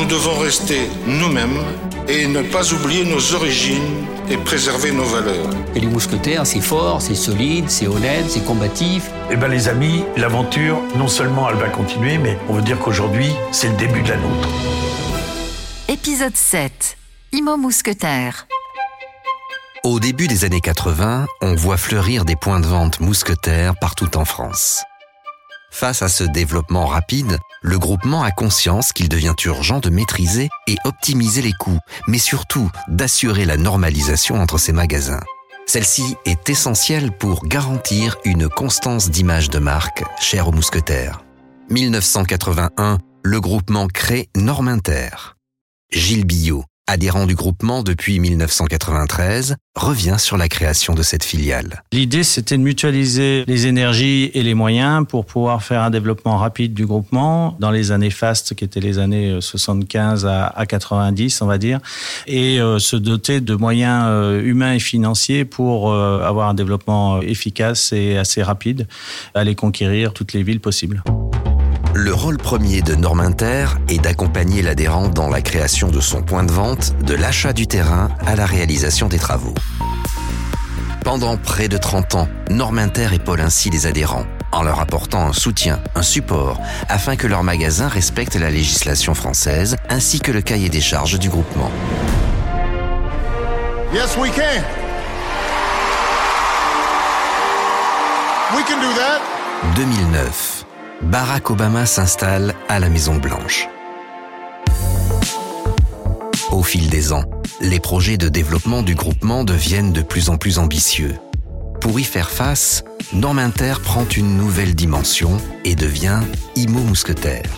nous devons rester nous-mêmes et ne pas oublier nos origines et préserver nos valeurs. Et les mousquetaires, c'est fort, c'est solide, c'est honnête, c'est combatif. Eh bien les amis, l'aventure, non seulement elle va continuer, mais on veut dire qu'aujourd'hui, c'est le début de la nôtre. Épisode 7. Imo Mousquetaire. Au début des années 80, on voit fleurir des points de vente mousquetaires partout en France. Face à ce développement rapide, le groupement a conscience qu'il devient urgent de maîtriser et optimiser les coûts, mais surtout d'assurer la normalisation entre ses magasins. Celle-ci est essentielle pour garantir une constance d'image de marque chère aux mousquetaires. 1981, le groupement crée Norminter. Gilles Billot, adhérent du groupement depuis 1993, revient sur la création de cette filiale. L'idée, c'était de mutualiser les énergies et les moyens pour pouvoir faire un développement rapide du groupement dans les années fastes, qui étaient les années 75 à 90, on va dire, et euh, se doter de moyens euh, humains et financiers pour euh, avoir un développement efficace et assez rapide, aller conquérir toutes les villes possibles. Le rôle premier de Norminter est d'accompagner l'adhérent dans la création de son point de vente, de l'achat du terrain à la réalisation des travaux. Pendant près de 30 ans, Norminter épaule ainsi les adhérents en leur apportant un soutien, un support, afin que leur magasin respecte la législation française ainsi que le cahier des charges du groupement. Yes, we can. We can do that. 2009. Barack Obama s'installe à la Maison Blanche. Au fil des ans, les projets de développement du groupement deviennent de plus en plus ambitieux. Pour y faire face, Norminter prend une nouvelle dimension et devient Imo Mousquetaire.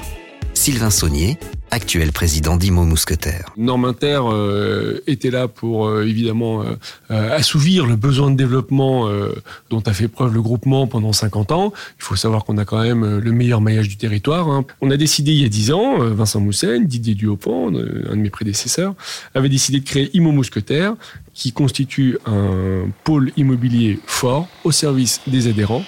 Sylvain Saunier, actuel président d'Imo Mousquetaire. Norminter euh, était là pour euh, évidemment euh, assouvir le besoin de développement dont a fait preuve le groupement pendant 50 ans. Il faut savoir qu'on a quand même le meilleur maillage du territoire. Hein. On a décidé il y a 10 ans, Vincent Moussen, Didier Duhaupan, un de mes prédécesseurs, avait décidé de créer Imo Mousquetaire qui constitue un pôle immobilier fort au service des adhérents.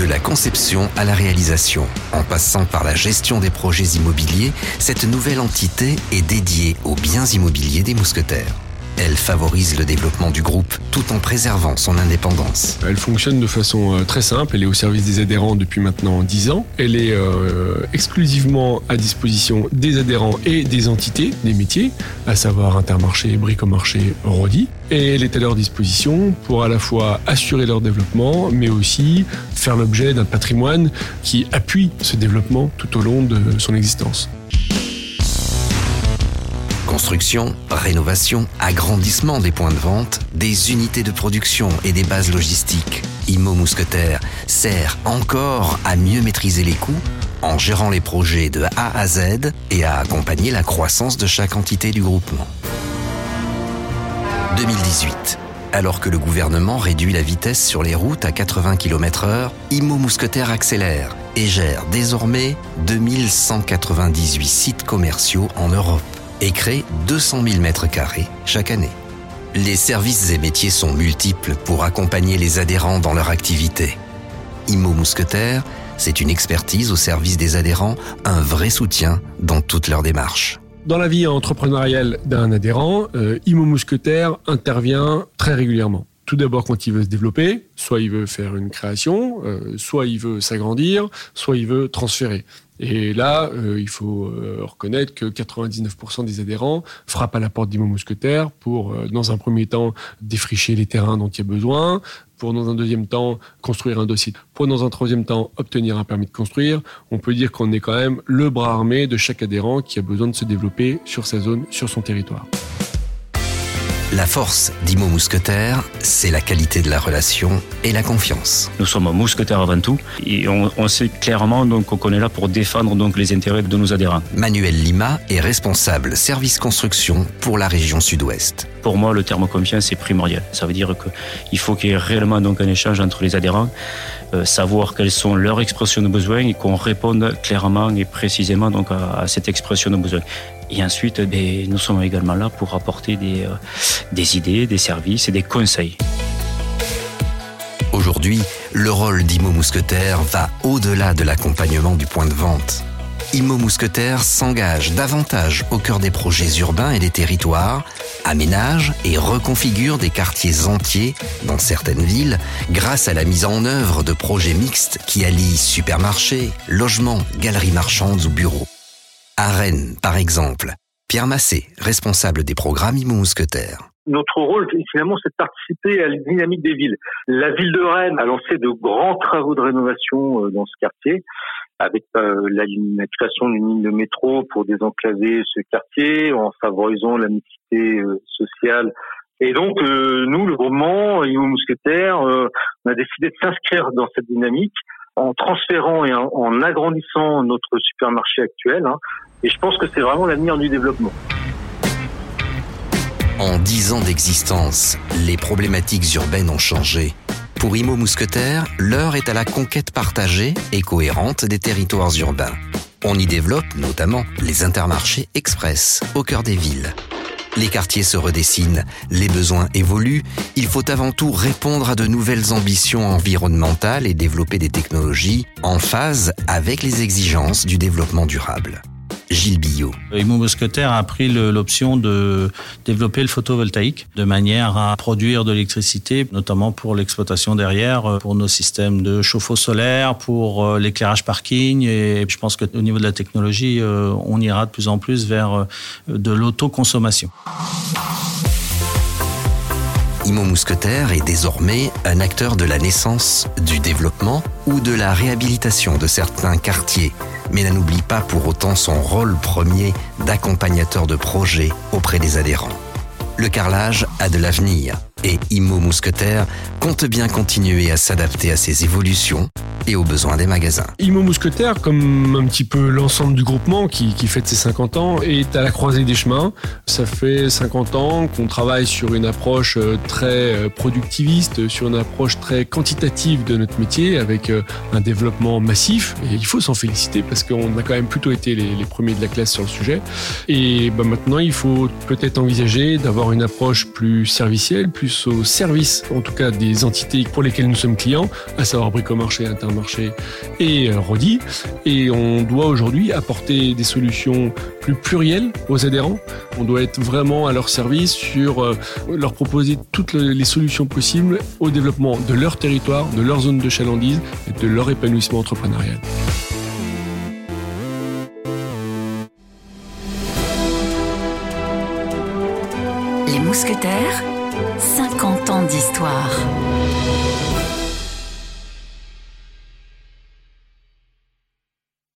De la conception à la réalisation, en passant par la gestion des projets immobiliers, cette nouvelle entité est dédiée aux biens immobiliers des mousquetaires. Elle favorise le développement du groupe tout en préservant son indépendance. Elle fonctionne de façon euh, très simple. Elle est au service des adhérents depuis maintenant 10 ans. Elle est euh, exclusivement à disposition des adhérents et des entités, des métiers, à savoir Intermarché, Bricomarché, Rodi. Et elle est à leur disposition pour à la fois assurer leur développement, mais aussi faire l'objet d'un patrimoine qui appuie ce développement tout au long de son existence. Construction, rénovation, agrandissement des points de vente, des unités de production et des bases logistiques. Imo Mousquetaire sert encore à mieux maîtriser les coûts en gérant les projets de A à Z et à accompagner la croissance de chaque entité du groupement. 2018. Alors que le gouvernement réduit la vitesse sur les routes à 80 km/h, Imo Mousquetaire accélère et gère désormais 2198 sites commerciaux en Europe et crée 200 000 mètres carrés chaque année. Les services et métiers sont multiples pour accompagner les adhérents dans leur activité. Imo Mousquetaire, c'est une expertise au service des adhérents, un vrai soutien dans toute leur démarche. Dans la vie entrepreneuriale d'un adhérent, euh, Imo Mousquetaire intervient très régulièrement. Tout d'abord quand il veut se développer, soit il veut faire une création, euh, soit il veut s'agrandir, soit il veut transférer. Et là, euh, il faut euh, reconnaître que 99% des adhérents frappent à la porte d'Imo Mousquetaire pour, euh, dans un premier temps, défricher les terrains dont il y a besoin, pour, dans un deuxième temps, construire un dossier, pour, dans un troisième temps, obtenir un permis de construire. On peut dire qu'on est quand même le bras armé de chaque adhérent qui a besoin de se développer sur sa zone, sur son territoire. La force d'Imo Mousquetaire, c'est la qualité de la relation et la confiance. Nous sommes mousquetaires avant tout et on, sait clairement donc qu'on est là pour défendre donc les intérêts de nos adhérents. Manuel Lima est responsable service construction pour la région sud-ouest. Pour moi, le terme confiance est primordial. Ça veut dire qu'il faut qu'il y ait réellement donc un échange entre les adhérents, euh, savoir quelles sont leurs expressions de besoins et qu'on réponde clairement et précisément à, cette expression de besoin. Et ensuite, ben, nous sommes également là pour apporter des, euh, des idées, des services et des conseils. Aujourd'hui, le rôle d'Imo Mousquetaire va au-delà de l'accompagnement du point de vente. Imo Mousquetaire s'engage davantage au cœur des projets urbains et des territoires, aménage et reconfigure des quartiers entiers dans certaines villes grâce à la mise en œuvre de projets mixtes qui allient supermarchés, logements, galeries marchandes ou bureaux. À Rennes, par exemple, Pierre Massé, responsable des programmes Imo Mousquetaire notre rôle, finalement, c'est de participer à la dynamique des villes. La ville de Rennes a lancé de grands travaux de rénovation euh, dans ce quartier, avec euh, la, création d'une ligne de métro pour désenclaver ce quartier, en favorisant la mixité euh, sociale. Et donc, nous, le groupement Imo Mousquetaire, on a décidé de s'inscrire dans cette dynamique en transférant et en, agrandissant notre supermarché actuel. Hein. Et je pense que c'est vraiment l'avenir du développement. En dix ans d'existence, les problématiques urbaines ont changé. Pour Imo Mousquetaire, l'heure est à la conquête partagée et cohérente des territoires urbains. On y développe notamment les intermarchés express au cœur des villes. Les quartiers se redessinent, les besoins évoluent, il faut avant tout répondre à de nouvelles ambitions environnementales et développer des technologies en phase avec les exigences du développement durable. Gilles Billot. Imo Mousquetaire a pris l'option de développer le photovoltaïque de manière à produire de l'électricité, notamment pour l'exploitation derrière, euh, pour nos systèmes de chauffe-eau solaire, pour euh, l'éclairage parking. Et je pense qu'au niveau de la technologie, euh, on ira de plus en plus vers de l'autoconsommation. Imo Mousquetaire est désormais un acteur de la naissance, du développement ou de la réhabilitation de certains quartiers mais n'oublie pas pour autant son rôle premier d'accompagnateur de projet auprès des adhérents. Le carrelage a de l'avenir et Imo Mousquetaire compte bien continuer à s'adapter à ces évolutions et aux besoins des magasins. Imo Mousquetaire, comme un petit peu l'ensemble du groupement qui, qui fête ses 50 ans, est à la croisée des chemins. Ça fait 50 ans qu'on travaille sur une approche euh, très euh, productiviste, sur une approche très quantitative de notre métier, avec euh, un développement massif. Et il faut s'en féliciter parce qu'on a quand même plutôt été les, premiers de la classe sur le sujet. Et ben maintenant, il faut peut-être envisager d'avoir une approche plus servicielle, plus au service, en tout cas des entités pour lesquelles nous sommes clients, à savoir Bricomarché, Intermarché et euh, Rodi. Et on doit aujourd'hui apporter des solutions plus plurielles aux adhérents. On doit être vraiment à leur service sur euh, leur proposer toutes les solutions possibles au développement de leur territoire, de leur zone de chalandise et de leur épanouissement entrepreneurial. Les mousquetaires 50 ans d'histoire.